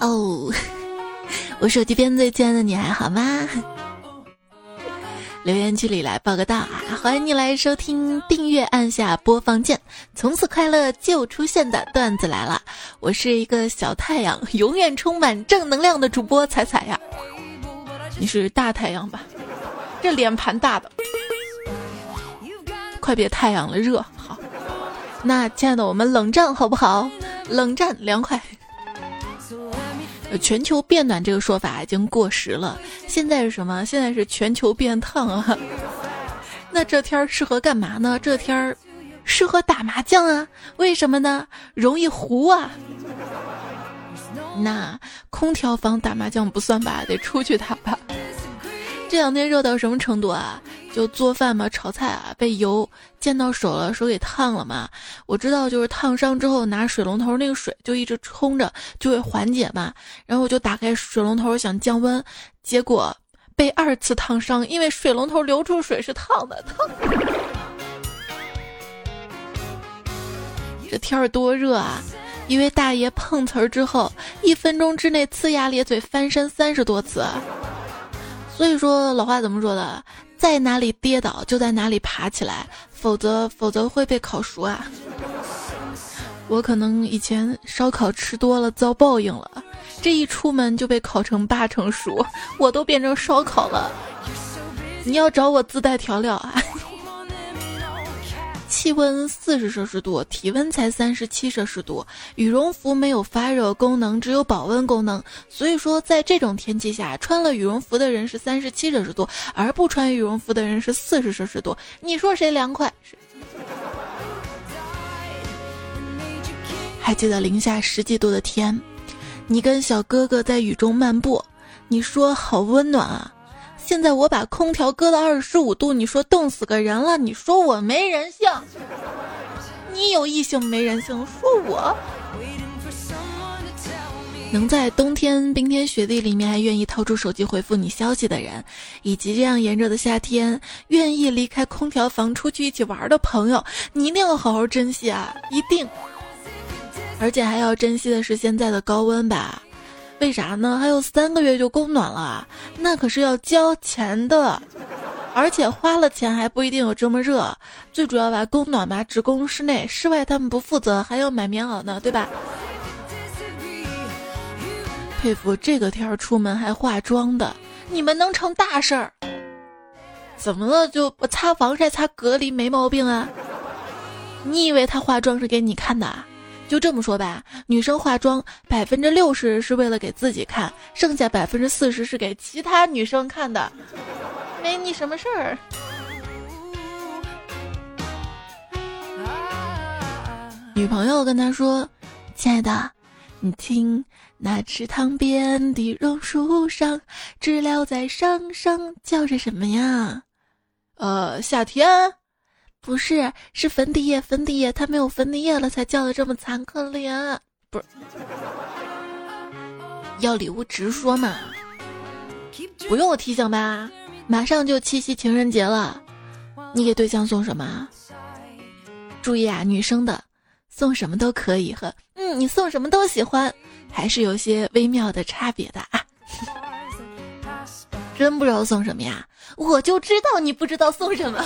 哦，我手机边最亲爱的你还好吗？留言区里来报个到啊！欢迎你来收听，订阅按下播放键，从此快乐就出现的段子来了。我是一个小太阳，永远充满正能量的主播彩彩呀。你是大太阳吧？这脸盘大的，快别太阳了，热。好，那亲爱的，我们冷战好不好？冷战凉快。全球变暖这个说法已经过时了，现在是什么？现在是全球变烫啊！那这天儿适合干嘛呢？这天儿适合打麻将啊？为什么呢？容易糊啊！那空调房打麻将不算吧？得出去打吧。这两天热到什么程度啊？就做饭嘛，炒菜啊，被油溅到手了，手给烫了嘛。我知道，就是烫伤之后拿水龙头那个水就一直冲着，就会缓解嘛。然后我就打开水龙头想降温，结果被二次烫伤，因为水龙头流出水是烫的，烫。这天儿多热啊！一位大爷碰瓷儿之后，一分钟之内呲牙咧嘴翻身三十多次。所以说老话怎么说的，在哪里跌倒就在哪里爬起来，否则否则会被烤熟啊！我可能以前烧烤吃多了遭报应了，这一出门就被烤成八成熟，我都变成烧烤了。你要找我自带调料啊！气温四十摄氏度，体温才三十七摄氏度。羽绒服没有发热功能，只有保温功能。所以说，在这种天气下，穿了羽绒服的人是三十七摄氏度，而不穿羽绒服的人是四十摄氏度。你说谁凉快？还记得零下十几度的天，你跟小哥哥在雨中漫步，你说好温暖啊。现在我把空调搁到二十五度，你说冻死个人了，你说我没人性，你有异性没人性，说我。能在冬天冰天雪地里面还愿意掏出手机回复你消息的人，以及这样炎热的夏天愿意离开空调房出去一起玩的朋友，你一定要好好珍惜啊，一定，而且还要珍惜的是现在的高温吧。为啥呢？还有三个月就供暖了，那可是要交钱的，而且花了钱还不一定有这么热。最主要吧，供暖吧只供室内，室外他们不负责，还要买棉袄呢，对吧？佩服这个天儿出门还化妆的，你们能成大事儿？怎么了？就擦防晒、擦隔离没毛病啊？你以为他化妆是给你看的啊？就这么说吧，女生化妆百分之六十是为了给自己看，剩下百分之四十是给其他女生看的，没你什么事儿。女朋友跟他说：“亲爱的，你听那池塘边的榕树上，知了在声声叫着什么呀？呃，夏天。”不是，是粉底液，粉底液，它没有粉底液了，才叫的这么惨，可怜。不是，要礼物直说嘛，不用我提醒吧？马上就七夕情人节了，你给对象送什么？注意啊，女生的送什么都可以和嗯，你送什么都喜欢，还是有些微妙的差别的啊。真不知道送什么呀？我就知道你不知道送什么。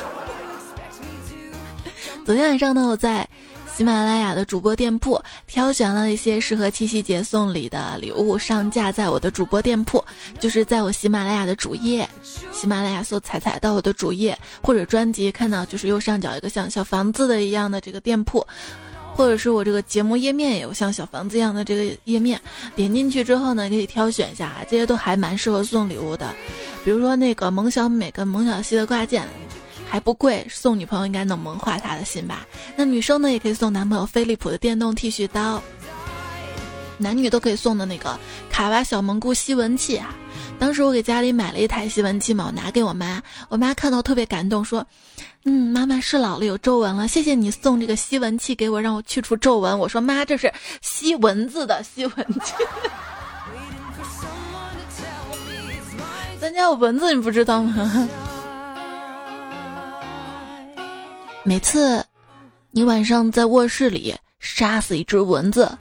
昨天晚上呢，我在喜马拉雅的主播店铺挑选了一些适合七夕节送礼的礼物，上架在我的主播店铺，就是在我喜马拉雅的主页，喜马拉雅搜“彩彩”到我的主页或者专辑，看到就是右上角一个像小房子的一样的这个店铺，或者是我这个节目页面也有像小房子一样的这个页面，点进去之后呢，可以挑选一下，这些都还蛮适合送礼物的，比如说那个萌小美跟萌小西的挂件。还不贵，送女朋友应该能萌化她的心吧？那女生呢，也可以送男朋友飞利浦的电动剃须刀，男女都可以送的那个卡哇小蒙古吸蚊器啊。当时我给家里买了一台吸蚊器嘛，我拿给我妈，我妈看到特别感动，说：“嗯，妈妈是老了有皱纹了，谢谢你送这个吸蚊器给我，让我去除皱纹。”我说：“妈，这是吸蚊子的吸蚊器，咱家有蚊子，你不知道吗？”每次，你晚上在卧室里杀死一只蚊子，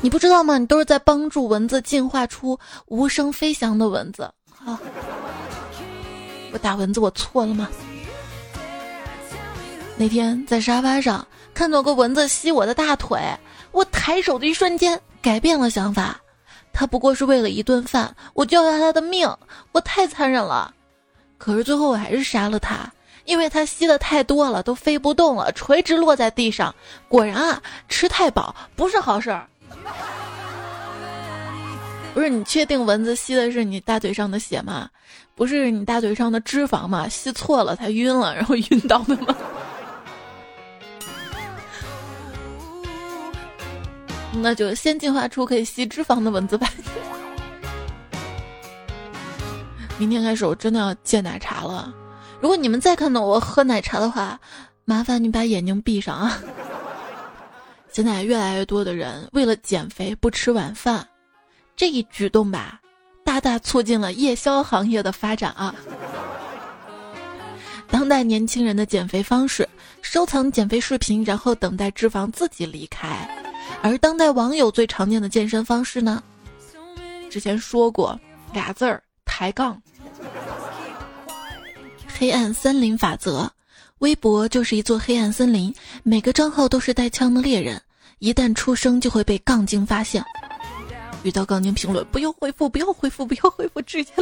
你不知道吗？你都是在帮助蚊子进化出无声飞翔的蚊子。好，我打蚊子，我错了吗？那天在沙发上看到个蚊子吸我的大腿，我抬手的一瞬间改变了想法。它不过是为了一顿饭，我就要它的命，我太残忍了。可是最后我还是杀了它。因为它吸的太多了，都飞不动了，垂直落在地上。果然啊，吃太饱不是好事儿。不是你确定蚊子吸的是你大腿上的血吗？不是你大腿上的脂肪吗？吸错了，它晕了，然后晕倒的吗？那就先进化出可以吸脂肪的蚊子吧。明天开始我真的要戒奶茶了。如果你们再看到我喝奶茶的话，麻烦你把眼睛闭上啊！现在越来越多的人为了减肥不吃晚饭，这一举动吧，大大促进了夜宵行业的发展啊！当代年轻人的减肥方式：收藏减肥视频，然后等待脂肪自己离开；而当代网友最常见的健身方式呢？之前说过俩字儿：抬杠。黑暗森林法则，微博就是一座黑暗森林，每个账号都是带枪的猎人，一旦出声就会被杠精发现。遇到杠精评论，不要回复，不要回复，不要回复，直接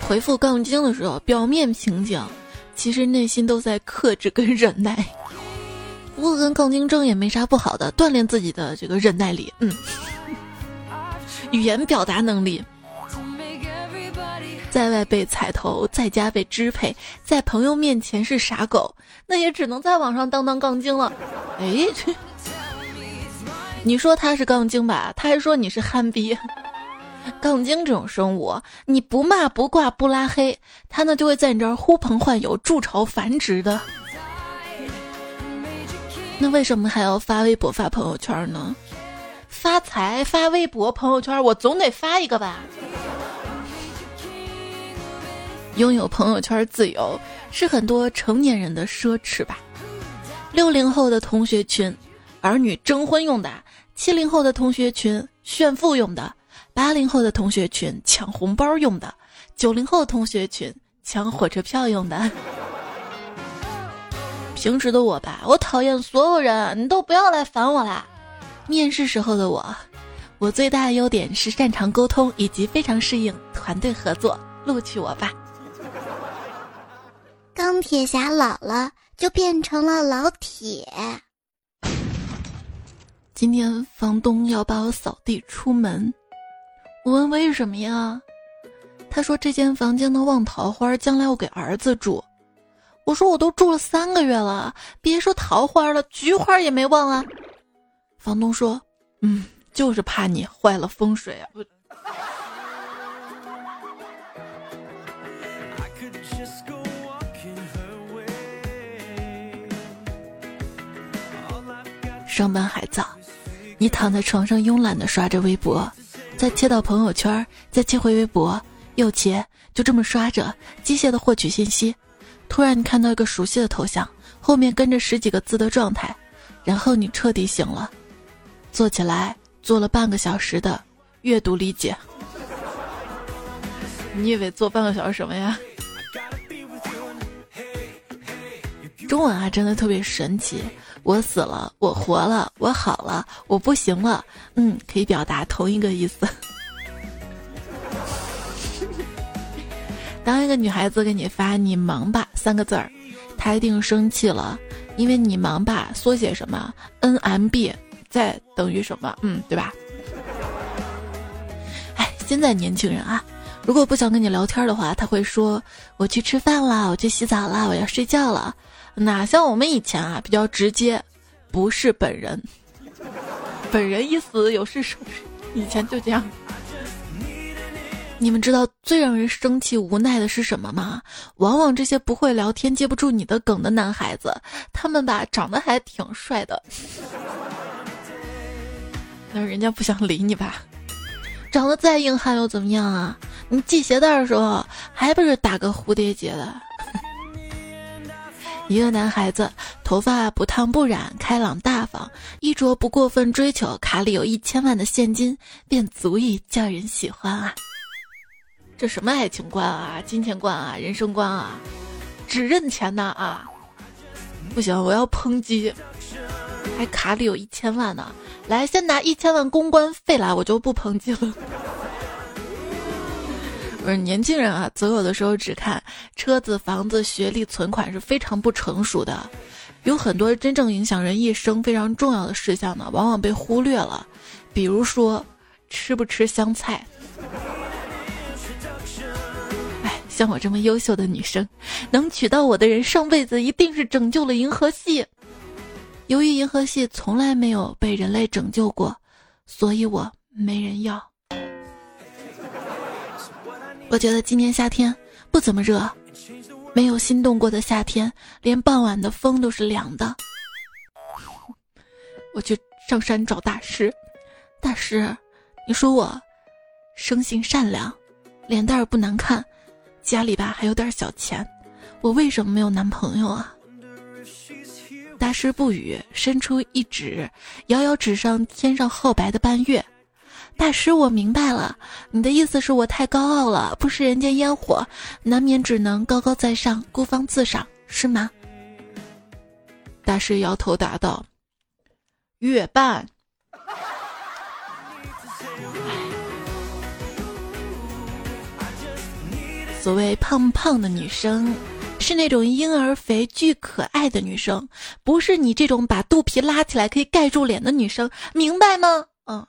回复杠精的时候，表面平静，其实内心都在克制跟忍耐。不过跟杠精争也没啥不好的，锻炼自己的这个忍耐力，嗯。语言表达能力，在外被踩头，在家被支配，在朋友面前是傻狗，那也只能在网上当当杠精了。哎，你说他是杠精吧，他还说你是憨逼。杠精这种生物，你不骂不挂不拉黑，他呢就会在你这儿呼朋唤友，筑巢繁殖的。那为什么还要发微博发朋友圈呢？发财发微博朋友圈，我总得发一个吧。拥有朋友圈自由是很多成年人的奢侈吧。六零后的同学群，儿女征婚用的；七零后的同学群，炫富用的；八零后的同学群，抢红包用的；九零后同学群，抢火车票用的。平时的我吧，我讨厌所有人，你都不要来烦我啦。面试时候的我，我最大的优点是擅长沟通以及非常适应团队合作，录取我吧。钢铁侠老了就变成了老铁。今天房东要把我扫地出门，我问为什么呀？他说这间房间的旺桃花将来我给儿子住。我说我都住了三个月了，别说桃花了，菊花也没忘啊。房东说：“嗯，就是怕你坏了风水啊。”上班还早，你躺在床上慵懒的刷着微博，再切到朋友圈，再切回微博，又切，就这么刷着，机械的获取信息。突然，你看到一个熟悉的头像，后面跟着十几个字的状态，然后你彻底醒了。坐起来做了半个小时的阅读理解，你以为做半个小时什么呀？中文啊，真的特别神奇。我死了，我活了，我好了，我不行了，嗯，可以表达同一个意思。当一个女孩子给你发“你忙吧”三个字儿，她一定生气了，因为你忙吧缩写什么？NMB。在等于什么？嗯，对吧？哎，现在年轻人啊，如果不想跟你聊天的话，他会说：“我去吃饭了，我去洗澡了，我要睡觉了。”哪像我们以前啊，比较直接，不是本人，本人一死有事说。以前就这样。你们知道最让人生气无奈的是什么吗？往往这些不会聊天、接不住你的梗的男孩子，他们吧长得还挺帅的。但是人家不想理你吧？长得再硬汉又怎么样啊？你系鞋带的时候还不是打个蝴蝶结的？一个男孩子头发不烫不染，开朗大方，衣着不过分追求，卡里有一千万的现金，便足以叫人喜欢啊！这什么爱情观啊，金钱观啊，人生观啊，只认钱呐啊！不行，我要抨击，还卡里有一千万呢！来，先拿一千万公关费来，我就不抨击了。不是年轻人啊，择偶的时候只看车子、房子、学历、存款是非常不成熟的。有很多真正影响人一生非常重要的事项呢，往往被忽略了。比如说，吃不吃香菜？像我这么优秀的女生，能娶到我的人，上辈子一定是拯救了银河系。由于银河系从来没有被人类拯救过，所以我没人要。我觉得今年夏天不怎么热，没有心动过的夏天，连傍晚的风都是凉的。我去上山找大师，大师，你说我生性善良，脸蛋儿不难看，家里吧还有点小钱，我为什么没有男朋友啊？大师不语，伸出一指，遥遥指上天上皓白的半月。大师，我明白了，你的意思是我太高傲了，不食人间烟火，难免只能高高在上，孤芳自赏，是吗？大师摇头答道：“月半。”所谓胖胖的女生，是那种婴儿肥、巨可爱的女生，不是你这种把肚皮拉起来可以盖住脸的女生，明白吗？嗯。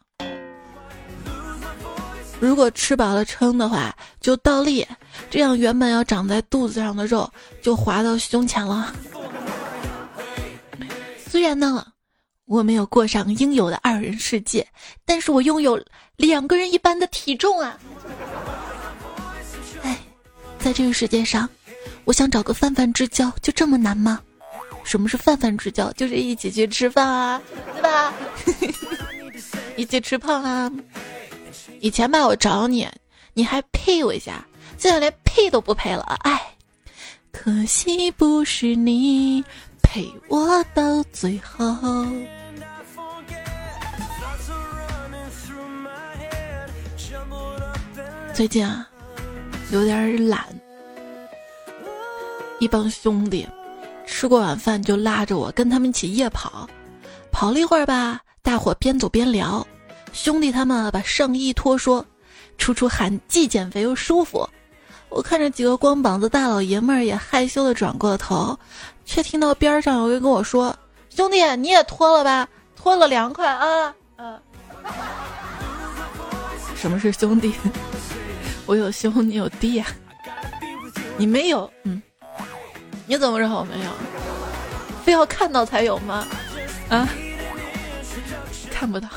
如果吃饱了撑的话，就倒立，这样原本要长在肚子上的肉就滑到胸前了。虽然呢，我没有过上应有的二人世界，但是我拥有两个人一般的体重啊！在这个世界上，我想找个泛泛之交，就这么难吗？什么是泛泛之交？就是一起去吃饭啊，对吧？一起吃胖啊！以前吧，我找你，你还配我一下，现在连配都不配了，哎，可惜不是你陪我到最后。最近啊，有点懒，一帮兄弟吃过晚饭就拉着我跟他们一起夜跑，跑了一会儿吧，大伙边走边聊。兄弟他们把上衣脱，说：“楚楚喊既减肥又舒服。”我看着几个光膀子大老爷们儿也害羞的转过了头，却听到边上有人跟我说：“兄弟，你也脱了吧，脱了凉快啊。”嗯，什么是兄弟？我有胸，你有弟，你没有？嗯，你怎么知道我没有？非要看到才有吗？啊，看不到。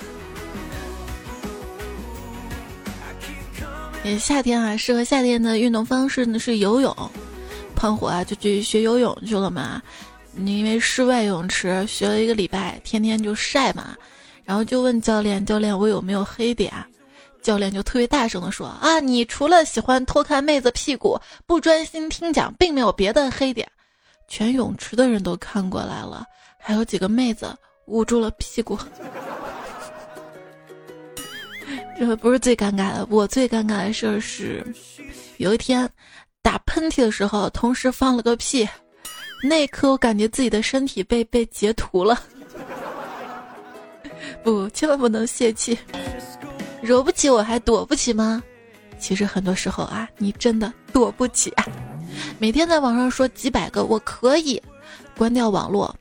夏天啊，适合夏天的运动方式呢是游泳。胖虎啊就去学游泳去了嘛。你因为室外泳池学了一个礼拜，天天就晒嘛。然后就问教练：“教练，我有没有黑点？”教练就特别大声的说：“啊，你除了喜欢偷看妹子屁股，不专心听讲，并没有别的黑点。”全泳池的人都看过来了，还有几个妹子捂住了屁股。这不是最尴尬的，我最尴尬的事是，有一天打喷嚏的时候，同时放了个屁，那一刻我感觉自己的身体被被截图了。不，千万不能泄气，惹不起我还躲不起吗？其实很多时候啊，你真的躲不起。每天在网上说几百个我可以，关掉网络，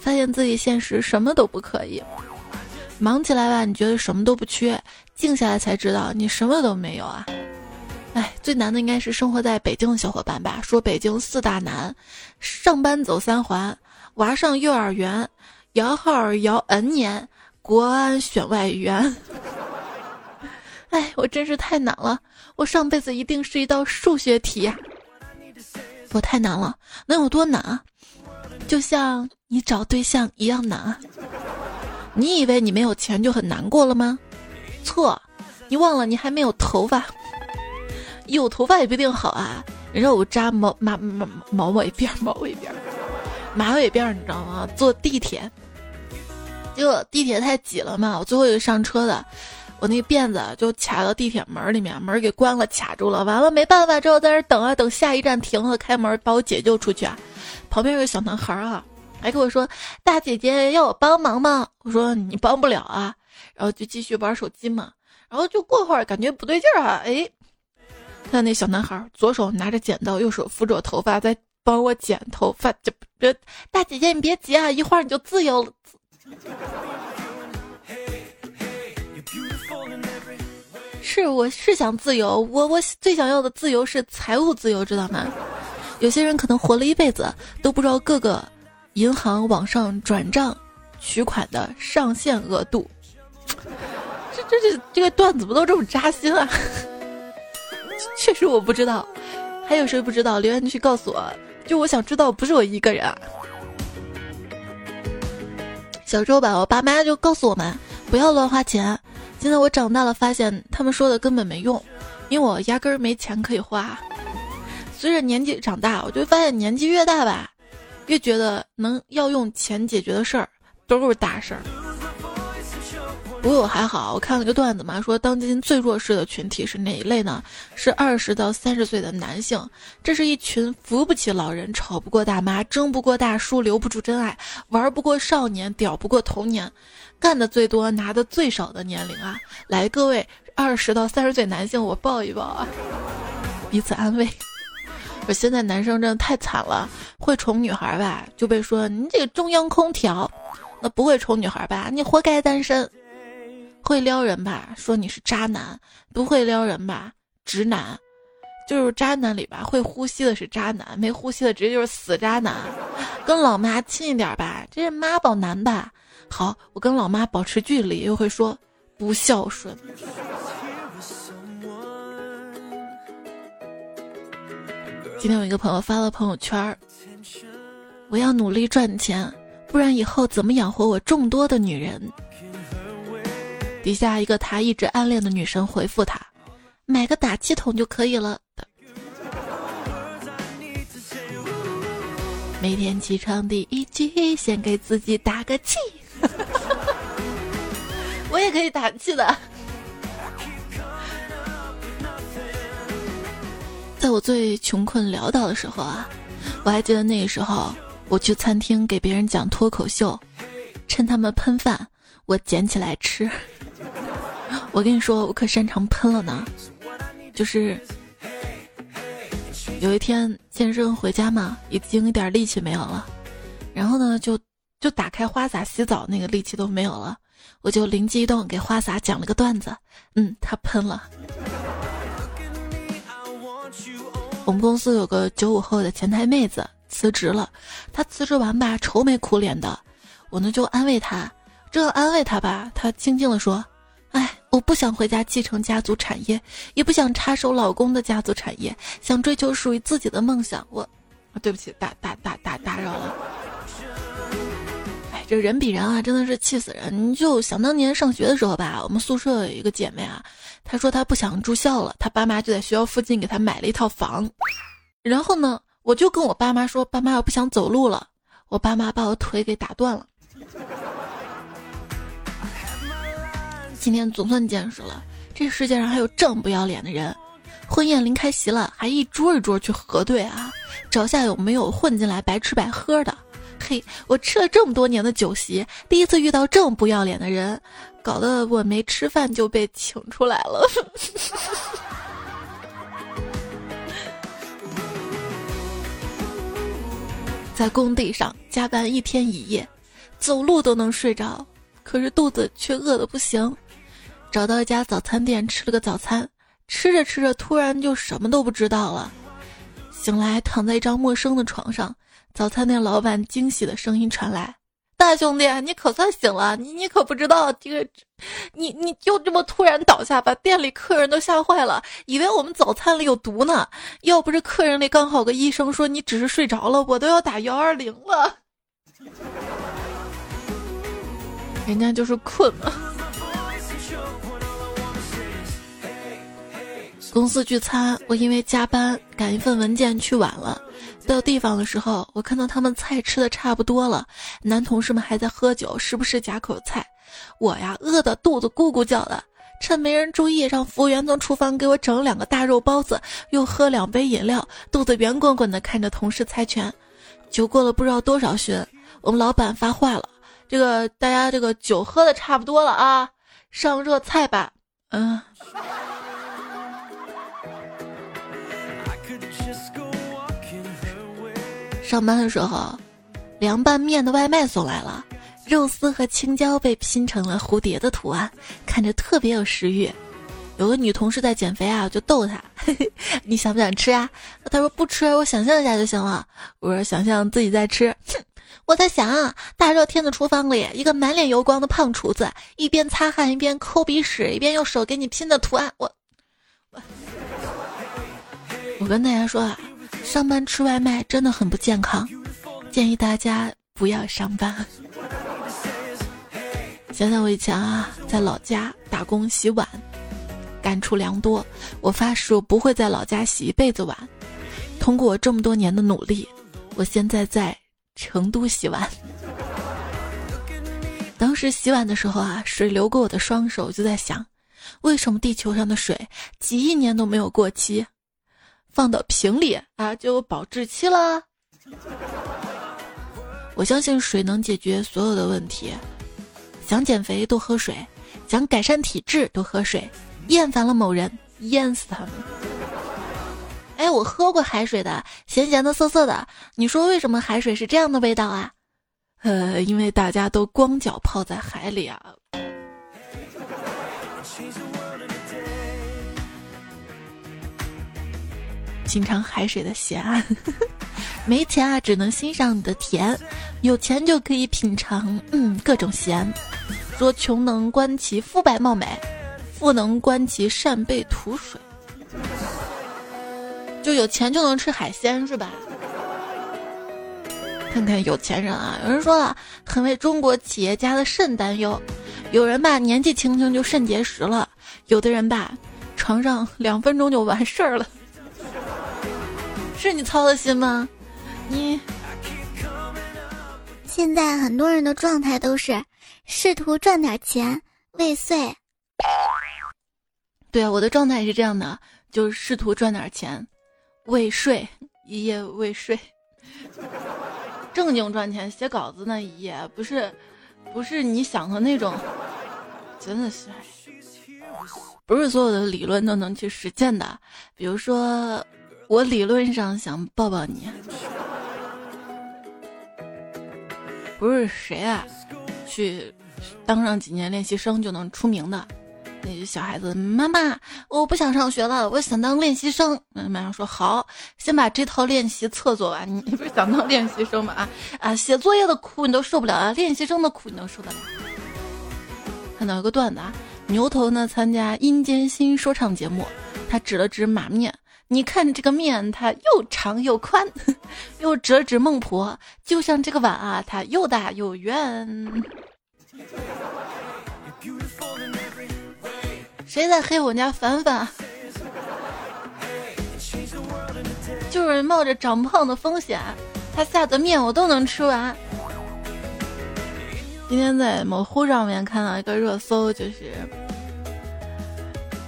发现自己现实什么都不可以。忙起来吧，你觉得什么都不缺。静下来才知道，你什么都没有啊！哎，最难的应该是生活在北京的小伙伴吧？说北京四大难：上班走三环，娃上幼儿园，摇号摇 N 年，国安选外援。哎，我真是太难了！我上辈子一定是一道数学题呀！我太难了，能有多难啊？就像你找对象一样难！你以为你没有钱就很难过了吗？错，你忘了你还没有头发，有头发也不一定好啊。肉扎毛马马毛尾辫，毛尾辫。马尾辫，你知道吗？坐地铁，结果地铁太挤了嘛，我最后一个上车的，我那辫子就卡到地铁门里面，门给关了，卡住了。完了没办法，之后在那等啊等下一站停了，开门把我解救出去。旁边有个小男孩啊，还跟我说：“大姐姐要我帮忙吗？”我说：“你帮不了啊。”然后就继续玩手机嘛。然后就过会儿感觉不对劲儿啊，哎，看那小男孩左手拿着剪刀，右手扶着我头发在帮我剪头发。这这大姐姐你别急啊，一会儿你就自由了。是，我是想自由，我我最想要的自由是财务自由，知道吗？有些人可能活了一辈子都不知道各个银行网上转账取款的上限额度。这这这这个段子不都这么扎心啊？确实我不知道，还有谁不知道？留言区告诉我，就我想知道，不是我一个人。小时候吧，我爸妈就告诉我们不要乱花钱。现在我长大了，发现他们说的根本没用，因为我压根儿没钱可以花。随着年纪长大，我就发现年纪越大吧，越觉得能要用钱解决的事儿都是大事儿。不过我还好，我看了个段子嘛，说当今最弱势的群体是哪一类呢？是二十到三十岁的男性。这是一群扶不起老人、吵不过大妈、争不过大叔、留不住真爱、玩不过少年、屌不过童年、干的最多、拿的最少的年龄啊！来，各位二十到三十岁男性，我抱一抱啊，彼此安慰。我现在男生真的太惨了，会宠女孩吧，就被说你这个中央空调；那不会宠女孩吧，你活该单身。会撩人吧，说你是渣男；不会撩人吧，直男。就是渣男里吧，会呼吸的是渣男，没呼吸的直接就是死渣男。跟老妈亲一点吧，这是妈宝男吧？好，我跟老妈保持距离，又会说不孝顺。今天有一个朋友发了朋友圈我要努力赚钱，不然以后怎么养活我众多的女人？底下一个他一直暗恋的女神回复他：“买个打气筒就可以了。”每天起床第一句，先给自己打个气。我也可以打气的。在我最穷困潦倒的时候啊，我还记得那个时候，我去餐厅给别人讲脱口秀，趁他们喷饭，我捡起来吃。我跟你说，我可擅长喷了呢。就是有一天健身回家嘛，已经一点力气没有了，然后呢，就就打开花洒洗澡，那个力气都没有了，我就灵机一动，给花洒讲了个段子。嗯，他喷了。我们公司有个九五后的前台妹子辞职了，她辞职完吧，愁眉苦脸的，我呢就安慰她，这安慰她吧，她静静的说：“哎，我不想回家继承家族产业，也不想插手老公的家族产业，想追求属于自己的梦想。”我，对不起，打打打打打扰了。这人比人啊，真的是气死人！你就想当年上学的时候吧，我们宿舍有一个姐妹啊。她说她不想住校了，她爸妈就在学校附近给她买了一套房。然后呢，我就跟我爸妈说：“爸妈，我不想走路了。”我爸妈把我腿给打断了。今天总算见识了，这世界上还有这么不要脸的人。婚宴临开席了，还一桌一桌去核对啊，找下有没有混进来白吃白喝的。嘿，我吃了这么多年的酒席，第一次遇到这么不要脸的人。搞得我没吃饭就被请出来了。在工地上加班一天一夜，走路都能睡着，可是肚子却饿得不行。找到一家早餐店吃了个早餐，吃着吃着突然就什么都不知道了。醒来躺在一张陌生的床上，早餐店老板惊喜的声音传来。大兄弟，你可算醒了！你你可不知道这个，你你就这么突然倒下，把店里客人都吓坏了，以为我们早餐里有毒呢。要不是客人里刚好个医生说你只是睡着了，我都要打幺二零了。人家就是困了。公司聚餐，我因为加班赶一份文件去晚了，到地方的时候，我看到他们菜吃的差不多了，男同事们还在喝酒，时不时夹口菜。我呀，饿得肚子咕咕叫的，趁没人注意，让服务员从厨房给我整两个大肉包子，又喝两杯饮料，肚子圆滚滚的看着同事猜拳。酒过了不知道多少巡，我们老板发话了：“这个大家这个酒喝的差不多了啊，上热菜吧。”嗯。上班的时候，凉拌面的外卖送来了，肉丝和青椒被拼成了蝴蝶的图案，看着特别有食欲。有个女同事在减肥啊，就逗她：“ 你想不想吃啊？”她说：“不吃，我想象一下就行了。”我说：“想象自己在吃。”哼，我在想啊，大热天的厨房里，一个满脸油光的胖厨子，一边擦汗一边抠鼻屎，一边用手给你拼的图案，我我我跟大家说啊。上班吃外卖真的很不健康，建议大家不要上班。想想我以前啊，在老家打工洗碗，感触良多。我发誓我不会在老家洗一辈子碗。通过我这么多年的努力，我现在在成都洗碗。当时洗碗的时候啊，水流过我的双手，就在想，为什么地球上的水几亿年都没有过期？放到瓶里啊，就有保质期了。我相信水能解决所有的问题。想减肥多喝水，想改善体质多喝水。厌烦了某人，淹死他们。哎，我喝过海水的，咸咸的、涩涩的。你说为什么海水是这样的味道啊？呃，因为大家都光脚泡在海里啊。品尝海水的咸，没钱啊，只能欣赏你的甜；有钱就可以品尝，嗯，各种咸。说穷能观其肤白貌美，富能观其扇贝吐水。就有钱就能吃海鲜是吧？看看有钱人啊，有人说了，很为中国企业家的肾担忧。有人吧，年纪轻轻就肾结石了；有的人吧，床上两分钟就完事儿了。是你操的心吗？你现在很多人的状态都是试图赚点钱未遂。对啊，我的状态也是这样的，就是试图赚点钱未睡，一夜未睡。正经赚钱写稿子那一夜，不是不是你想的那种，真的是，不是所有的理论都能去实践的，比如说。我理论上想抱抱你，不是谁啊，去当上几年练习生就能出名的。那些小孩子，妈妈，我不想上学了，我想当练习生。妈妈说好，先把这套练习册做完。你不是想当练习生吗？啊啊，写作业的苦你都受不了啊，练习生的苦你能受得了？看到一个段子啊，牛头呢参加阴间新说唱节目，他指了指马面。你看这个面，它又长又宽，又折纸孟婆，就像这个碗啊，它又大又圆。谁在黑我家凡凡？就是冒着长胖的风险，他下的面我都能吃完。今天在某乎上面看到一个热搜，就是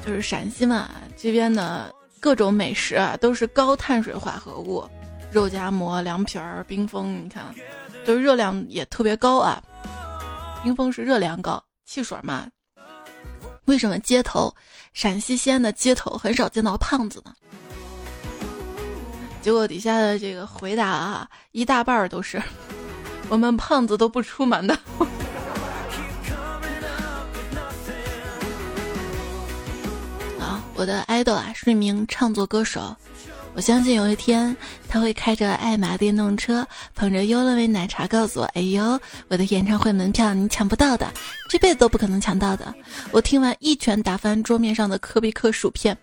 就是陕西嘛这边的。各种美食啊，都是高碳水化合物，肉夹馍、凉皮儿、冰峰，你看，就热量也特别高啊。冰峰是热量高，汽水嘛。为什么街头陕西西安的街头很少见到胖子呢？结果底下的这个回答啊，一大半都是 我们胖子都不出门的。我的爱豆啊是一名唱作歌手，我相信有一天他会开着爱玛电动车，捧着优乐美奶茶，告诉我：“哎呦，我的演唱会门票你抢不到的，这辈子都不可能抢到的。”我听完一拳打翻桌面上的科比克薯片，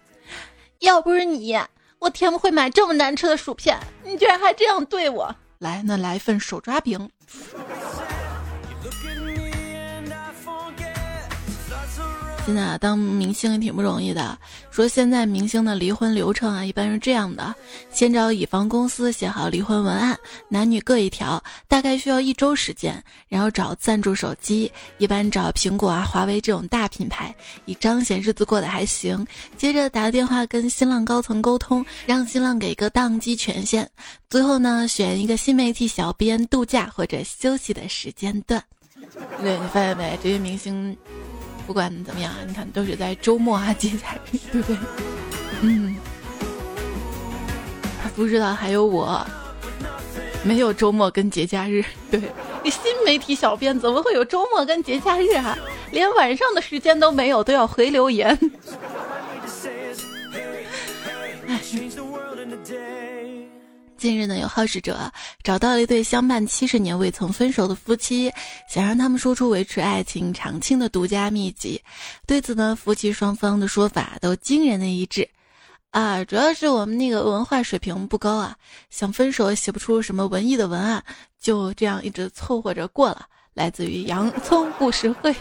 要不是你，我天不会买这么难吃的薯片，你居然还这样对我！来，那来一份手抓饼。现现在啊，当明星也挺不容易的。说现在明星的离婚流程啊，一般是这样的：先找乙方公司写好离婚文案，男女各一条，大概需要一周时间。然后找赞助手机，一般找苹果啊、华为这种大品牌，以彰显日子过得还行。接着打电话跟新浪高层沟通，让新浪给个宕机权限。最后呢，选一个新媒体小编度假或者休息的时间段。对你发现没？这些明星。不管怎么样啊，你看都是在周末啊节假日，对不对？嗯，他不知道还有我，没有周末跟节假日。对你，新媒体小编怎么会有周末跟节假日啊？连晚上的时间都没有，都要回留言。近日呢，有好事者找到了一对相伴七十年未曾分手的夫妻，想让他们说出维持爱情长青的独家秘籍。对此呢，夫妻双方的说法都惊人的一致，啊，主要是我们那个文化水平不高啊，想分手写不出什么文艺的文案，就这样一直凑合着过了。来自于洋葱故事会，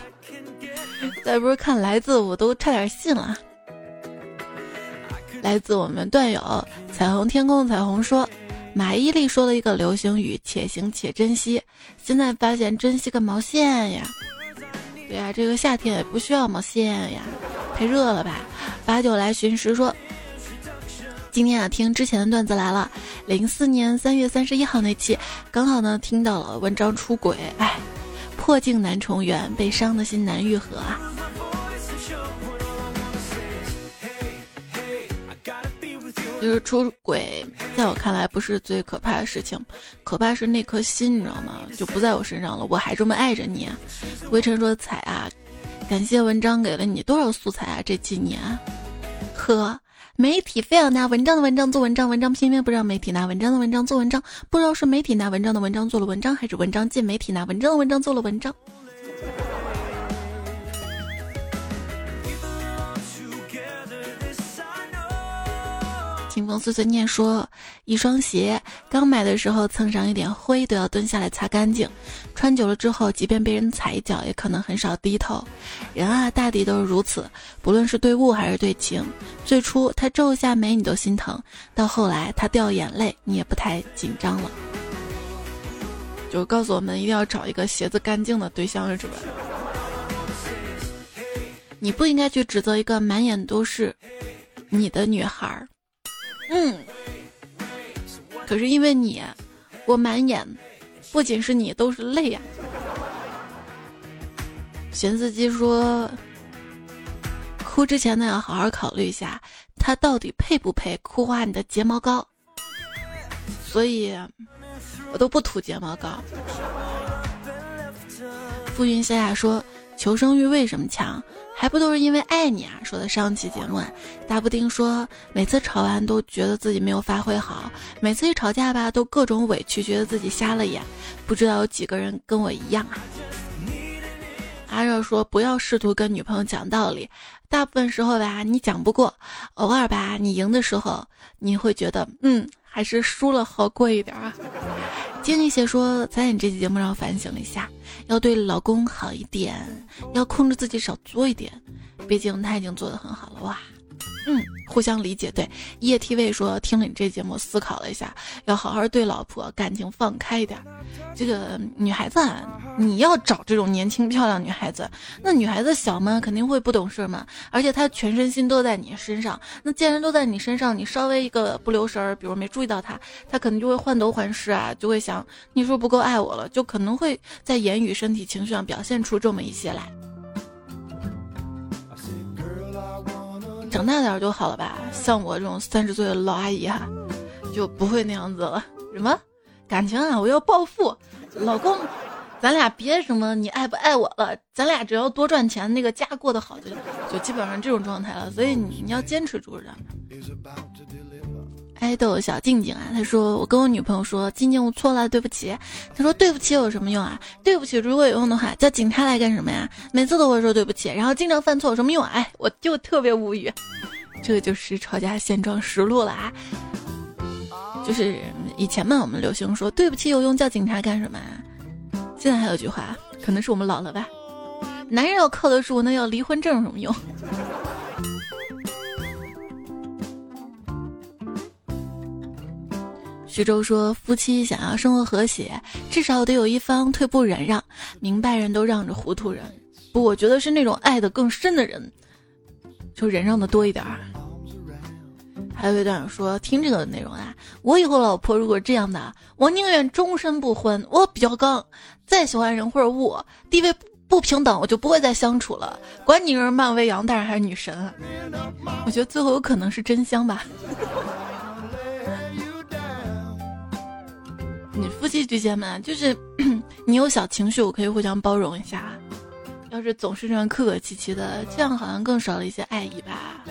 再不是看来自我都差点信了。来自我们段友彩虹天空彩虹说。马伊琍说了一个流行语：“且行且珍惜。”现在发现珍惜个毛线呀！对呀，这个夏天也不需要毛线呀，太热了吧？八九来寻时说：“今天啊，听之前的段子来了。零四年三月三十一号那期，刚好呢听到了文章出轨，哎，破镜难重圆，被伤的心难愈合啊。”就是出轨，在我看来不是最可怕的事情，可怕是那颗心，你知道吗？就不在我身上了，我还这么爱着你。微尘说：“彩啊，感谢文章给了你多少素材啊？这几年，呵，媒体非要拿文章的文章做文章，文章偏偏不让媒体拿文章的文章做文章，不知道是媒体拿文章的文章做了文章，还是文章借媒体拿文章的文章做了文章。”清风碎碎念说：“一双鞋刚买的时候蹭上一点灰都要蹲下来擦干净，穿久了之后，即便被人踩一脚，也可能很少低头。人啊，大抵都是如此，不论是对物还是对情。最初他皱一下眉你都心疼，到后来他掉眼泪你也不太紧张了。就告诉我们一定要找一个鞋子干净的对象，是吧？你不应该去指责一个满眼都是你的女孩儿。”嗯，可是因为你，我满眼不仅是你，都是泪呀。玄司机说，哭之前呢要好好考虑一下，他到底配不配哭花你的睫毛膏。所以，我都不涂睫毛膏。浮云夏夏说，求生欲为什么强？还不都是因为爱你啊！说的上期节目，大布丁说每次吵完都觉得自己没有发挥好，每次一吵架吧都各种委屈，觉得自己瞎了眼。不知道有几个人跟我一样啊？阿热说不要试图跟女朋友讲道理，大部分时候吧你讲不过，偶尔吧你赢的时候你会觉得嗯还是输了好过一点啊。经理写说在你这期节目让我反省了一下。要对老公好一点，要控制自己少做一点，毕竟他已经做的很好了哇。嗯，互相理解。对，叶 TV 说听了你这节目，思考了一下，要好好对老婆感情放开一点。这个女孩子，啊，你要找这种年轻漂亮女孩子，那女孩子小嘛，肯定会不懂事嘛，而且她全身心都在你身上。那既然都在你身上，你稍微一个不留神儿，比如没注意到她，她可能就会患得患失啊，就会想你是不是不够爱我了，就可能会在言语、身体、情绪上表现出这么一些来。长大点就好了吧，像我这种三十岁的老阿姨哈，就不会那样子了。什么感情啊？我要暴富，老公，咱俩别什么你爱不爱我了，咱俩只要多赚钱，那个家过得好就就基本上这种状态了。所以你你要坚持住着。爱豆小静静啊，他说我跟我女朋友说，静静我错了，对不起。他说对不起有什么用啊？对不起如果有用的话，叫警察来干什么呀？每次都会说对不起，然后经常犯错有什么用？哎，我就特别无语。这就是吵架现状实录了啊！就是以前嘛，我们流行说对不起有用，叫警察干什么？啊现在还有句话，可能是我们老了吧。男人要靠得住，那要离婚证有什么用？徐州说：“夫妻想要生活和谐，至少得有一方退步忍让。明白人都让着糊涂人，不，我觉得是那种爱的更深的人，就忍让的多一点。”还有一段说：“听这个内容啊，我以后老婆如果这样的，我宁愿终身不婚。我比较刚，再喜欢人或者物，地位不平等，我就不会再相处了。管你是漫威、杨大人还是女神，我觉得最后有可能是真香吧。”你夫妻之间嘛，就是 你有小情绪，我可以互相包容一下。要是总是这样客客气气的，这样好像更少了一些爱意吧。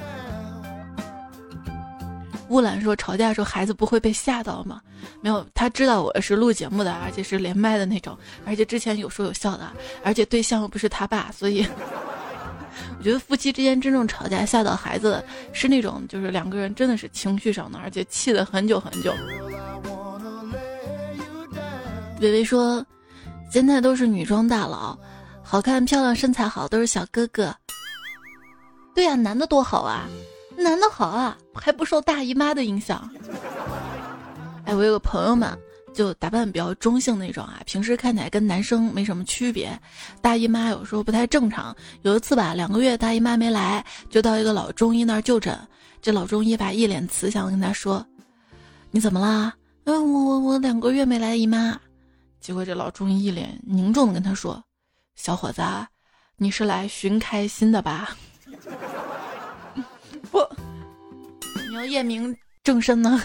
乌兰说，吵架的时候孩子不会被吓到吗？没有，他知道我是录节目的，而且是连麦的那种，而且之前有说有笑的，而且对象又不是他爸，所以 我觉得夫妻之间真正吵架吓到孩子的，是那种就是两个人真的是情绪上的，而且气了很久很久。微微说：“现在都是女装大佬，好看、漂亮、身材好都是小哥哥。对呀，男的多好啊，男的好啊，还不受大姨妈的影响。哎，我有个朋友嘛，就打扮比较中性那种啊，平时看起来跟男生没什么区别。大姨妈有时候不太正常，有一次吧，两个月大姨妈没来，就到一个老中医那儿就诊。这老中医吧，一脸慈祥跟他说：‘你怎么啦？嗯，我我我两个月没来姨妈。’”结果这老中医一脸凝重的跟他说：“小伙子，你是来寻开心的吧？不，你要验明正身呢。”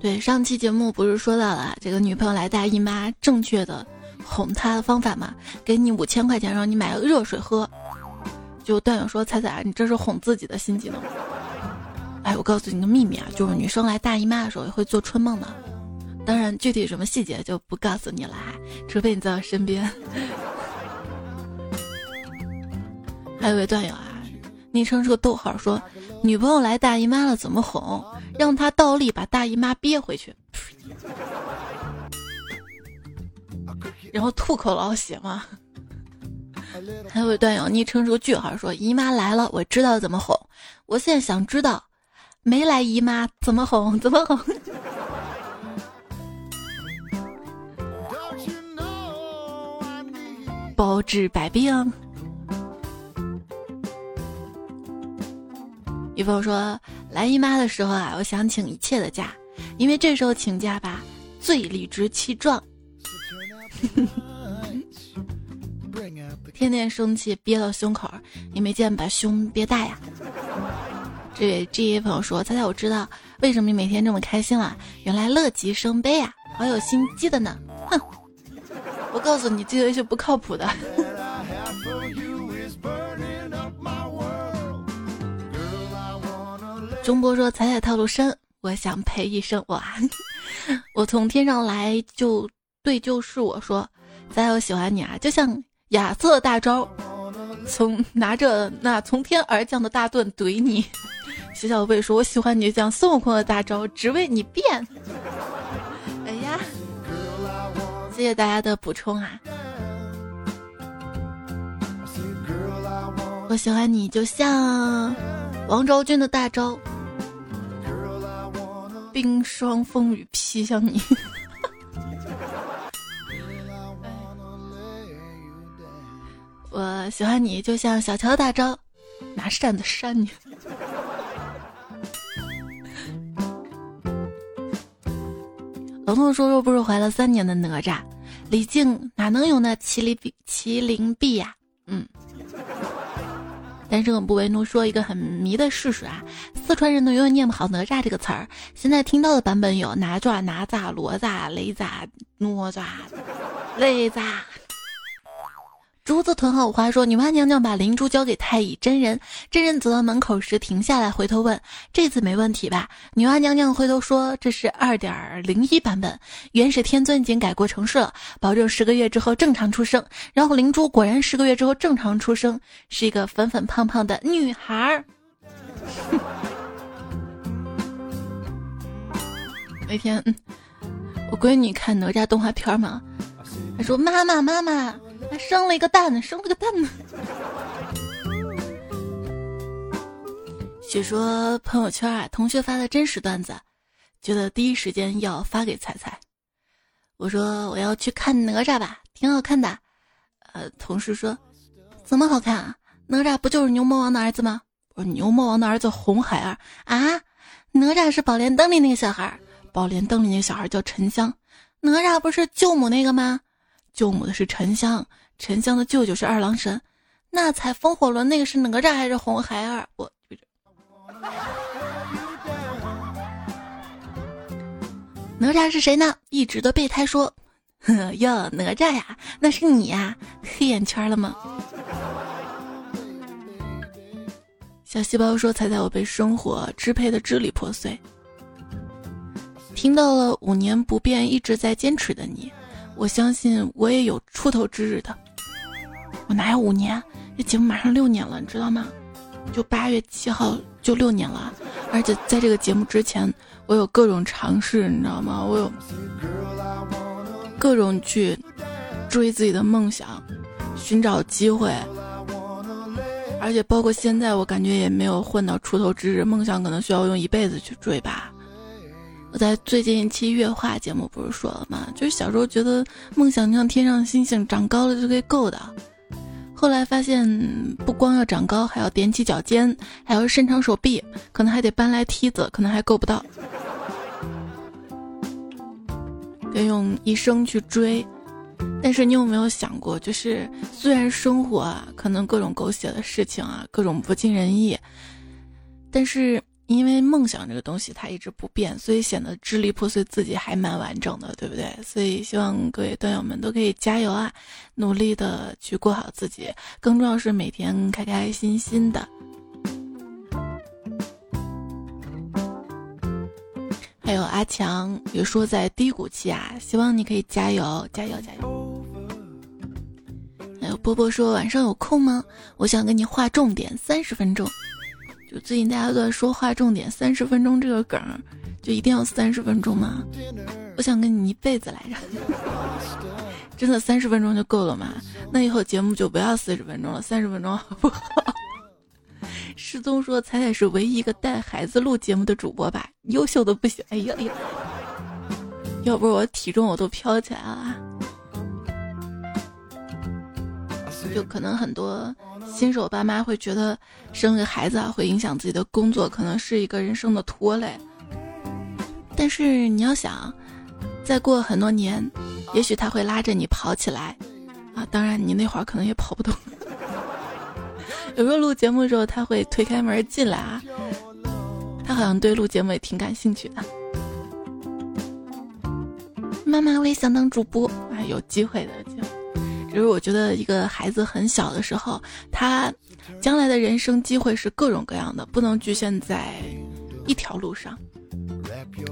对，上期节目不是说到了这个女朋友来大姨妈，正确的哄她的方法吗？给你五千块钱，让你买个热水喝。就段友说：“彩彩，你这是哄自己的新技能。”哎，我告诉你个秘密啊，就是女生来大姨妈的时候也会做春梦的。当然，具体什么细节就不告诉你了，除非你在我身边。还有位段友啊，昵称是个逗号，说女朋友来大姨妈了怎么哄？让她倒立把大姨妈憋回去，然后吐口老血吗？还有位段友昵称是个句号，说姨妈来了，我知道怎么哄。我现在想知道，没来姨妈怎么哄？怎么哄？包治百病。女朋友说：“来姨妈的时候啊，我想请一切的假，因为这时候请假吧，最理直气壮。天天生气憋到胸口，你没见把胸憋大呀？”这位 G 朋友说：“猜猜我知道为什么你每天这么开心了？原来乐极生悲啊，好有心机的呢。”哼。我告诉你，这个是不靠谱的。中波说：“彩彩套路深，我想赔一生。”哇！我从天上来就对，就是我说：“彩彩，我喜欢你啊，就像亚瑟大招，从拿着那从天而降的大盾怼你。”小小贝说：“我喜欢你，像孙悟空的大招，只为你变。”谢谢大家的补充啊！我喜欢你，就像王昭君的大招，冰霜风雨劈向你。我喜欢你，就像小乔大招，拿扇子扇你。彤彤说：“若不是怀了三年的哪吒，李靖哪能有那麒麟臂？麒麟臂呀，嗯。”单身狗不为奴说一个很迷的事实啊，四川人呢永远念不好哪吒这个词儿。现在听到的版本有哪吒、哪吒、罗吒、雷吒、哪吒、雷吒。竹子囤好五花说：“女娲娘娘把灵珠交给太乙真人，真人走到门口时停下来，回头问：这次没问题吧？女娲娘娘回头说：这是二点零一版本，元始天尊已经改过程式了，保证十个月之后正常出生。然后灵珠果然十个月之后正常出生，是一个粉粉胖胖的女孩儿。那天我闺女看哪吒动画片嘛，她说：妈妈妈妈。”还生了一个蛋呢，生了个蛋呢。据说朋友圈啊，同学发的真实段子，觉得第一时间要发给彩彩。我说我要去看哪吒吧，挺好看的。呃，同事说怎么好看啊？哪吒不就是牛魔王的儿子吗？我说牛魔王的儿子红孩儿啊，哪吒是宝莲灯里那个小孩，宝莲灯里那个小孩叫沉香，哪吒不是舅母那个吗？舅母的是沉香，沉香的舅舅是二郎神，那踩风火轮那个是哪吒还是红孩儿？我。哪吒是谁呢？一直的备胎说：“哟，哪吒呀，那是你呀，黑眼圈了吗？”小细胞说：“猜猜我被生活支配的支离破碎。”听到了五年不变一直在坚持的你，我相信我也有出头之日的。我哪有五年？这节目马上六年了，你知道吗？就八月七号。就六年了，而且在这个节目之前，我有各种尝试，你知道吗？我有各种去追自己的梦想，寻找机会，而且包括现在，我感觉也没有混到出头之日。梦想可能需要用一辈子去追吧。我在最近一期月话节目不是说了吗？就是小时候觉得梦想就像天上的星星，长高了就可以够的。后来发现，不光要长高，还要踮起脚尖，还要伸长手臂，可能还得搬来梯子，可能还够不到。要用一生去追，但是你有没有想过，就是虽然生活啊，可能各种狗血的事情啊，各种不尽人意，但是。因为梦想这个东西它一直不变，所以显得支离破碎，自己还蛮完整的，对不对？所以希望各位段友们都可以加油啊，努力的去过好自己，更重要是每天开开心心的。还有阿强也说在低谷期啊，希望你可以加油，加油，加油。还有波波说晚上有空吗？我想跟你划重点三十分钟。就最近大家都在说话重点三十分钟这个梗，就一定要三十分钟吗？我想跟你一辈子来着，真的三十分钟就够了吗？那以后节目就不要四十分钟了，三十分钟好不好？失踪说彩彩是唯一一个带孩子录节目的主播吧，优秀的不行。哎呀呀，要不是我体重我都飘起来了，就可能很多。新手爸妈会觉得生个孩子啊会影响自己的工作，可能是一个人生的拖累。但是你要想，再过很多年，也许他会拉着你跑起来啊！当然你那会儿可能也跑不动。有时候录节目的时候，他会推开门进来啊。他好像对录节目也挺感兴趣的。妈妈，我也想当主播啊！有机会的就。就是我觉得一个孩子很小的时候，他将来的人生机会是各种各样的，不能局限在一条路上。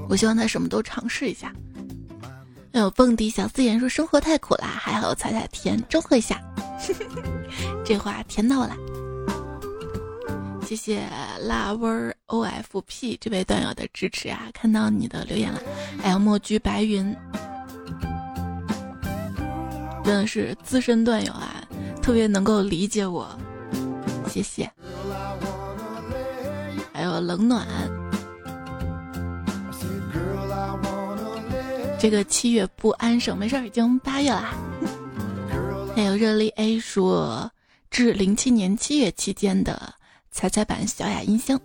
我希望他什么都尝试一下。有蹦迪小四眼说生活太苦啦，还好踩踩甜，中和一下。这话甜到了。谢谢辣味 OFP 这位段友的支持啊，看到你的留言了。还有墨居白云。真的是资深段友啊，特别能够理解我，谢谢。还有冷暖，这个七月不安生，没事儿，已经八月啦。还有热力 A 说，至零七年七月期间的彩彩版小雅音箱。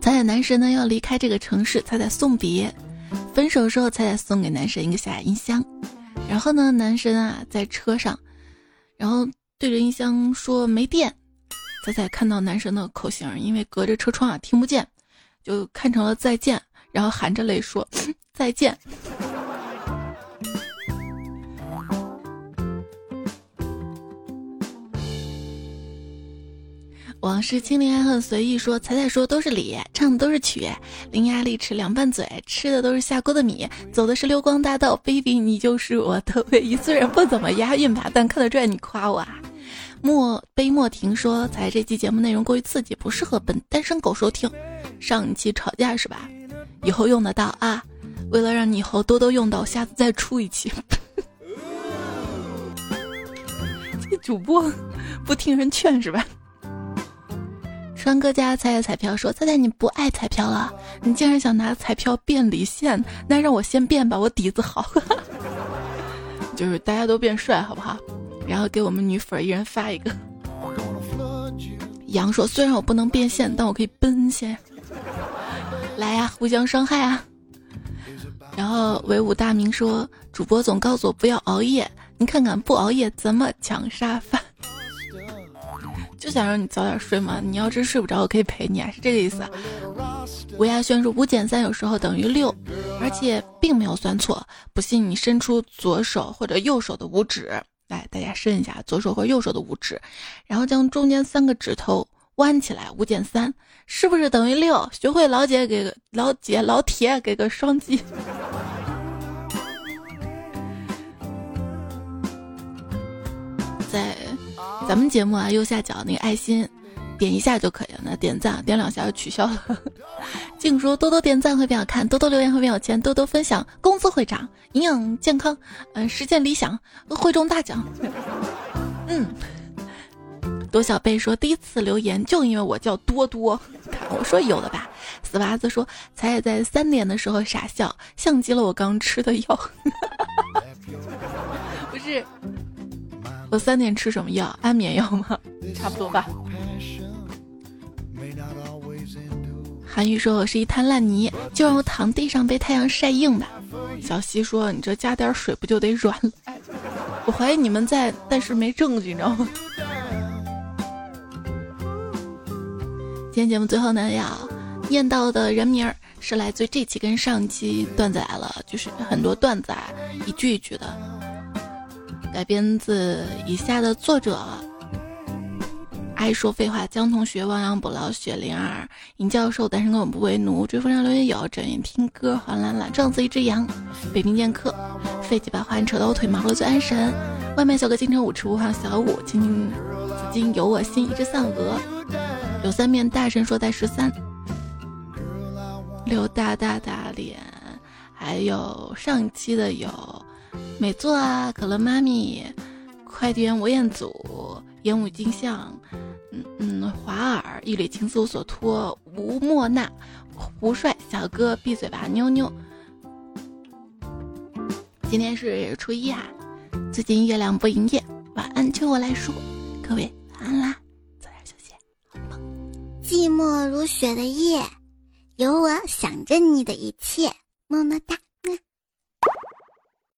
彩彩男神呢要离开这个城市，彩彩送别，分手时候彩彩送给男神一个小雅音箱。然后呢，男神啊在车上，然后对着音箱说没电。仔仔看到男神的口型，因为隔着车窗啊听不见，就看成了再见，然后含着泪说 再见。往事清零爱恨随意说，彩彩说都是理，唱的都是曲，伶牙俐齿两瓣嘴，吃的都是下锅的米，走的是溜光大道，baby 你就是我的唯一。虽然不怎么押韵吧，但看得出来你夸我啊。莫悲莫停说，彩这期节目内容过于刺激，不适合本单身狗收听。上一期吵架是吧？以后用得到啊。为了让你以后多多用到，下次再出一期。这主播不听人劝是吧？川哥家猜彩票说：“猜猜你不爱彩票了？你竟然想拿彩票变李现？那让我先变吧，我底子好。就是大家都变帅好不好？然后给我们女粉一人发一个。”杨说：“虽然我不能变现，但我可以奔现。来呀，互相伤害啊！”然后唯武大明说：“主播总告诉我不要熬夜，你看看不熬夜怎么抢沙发？”就想让你早点睡嘛，你要真睡不着，我可以陪你啊，是这个意思。啊吴亚轩说五减三有时候等于六，而且并没有算错。不信你伸出左手或者右手的五指，来，大家伸一下左手或右手的五指，然后将中间三个指头弯起来，五减三是不是等于六？学会老姐给个老姐老铁给个双击。在。咱们节目啊，右下角那个爱心，点一下就可以了。那点赞点两下就取消了。静说多多点赞会变好看，多多留言会变有钱，多多分享工资会涨，营养健康，嗯，实现理想会中大奖。嗯，多小贝说第一次留言就因为我叫多多，我说有的吧。死娃子说才也在三点的时候傻笑，像极了我刚吃的药。不是。我三点吃什么药？安眠药吗？差不多吧。韩愈说：“我是一滩烂泥，就让我躺地上被太阳晒硬吧。”小西说：“你这加点水不就得软了？”我怀疑你们在，但是没证据，你知道吗？今天节目最后呢，要念到的人名是来自这期跟上期段子来了，就是很多段子啊，一句一句的。改编自以下的作者：爱说废话江同学、亡羊补牢、雪灵儿、尹教授、单身狗不为奴、追风上留言有、整夜听歌、黄懒懒、撞死一只羊、北平剑客、废几把话扯到我腿毛了最安神、外卖小哥京城舞池无放小五、青青紫金有我心、一只丧鹅、有三面大神说在十三、刘大大大脸，还有上期的有。美作啊，可乐妈咪，快递员吴彦祖，烟雾金像，嗯嗯，华尔，一缕情丝无所托，吴莫娜，胡帅，小哥闭嘴吧，妞妞。今天是初一啊，最近月亮不营业，晚安，就我来说，各位晚安啦，早点休息，好梦。寂寞如雪的夜，有我想着你的一切，么么哒。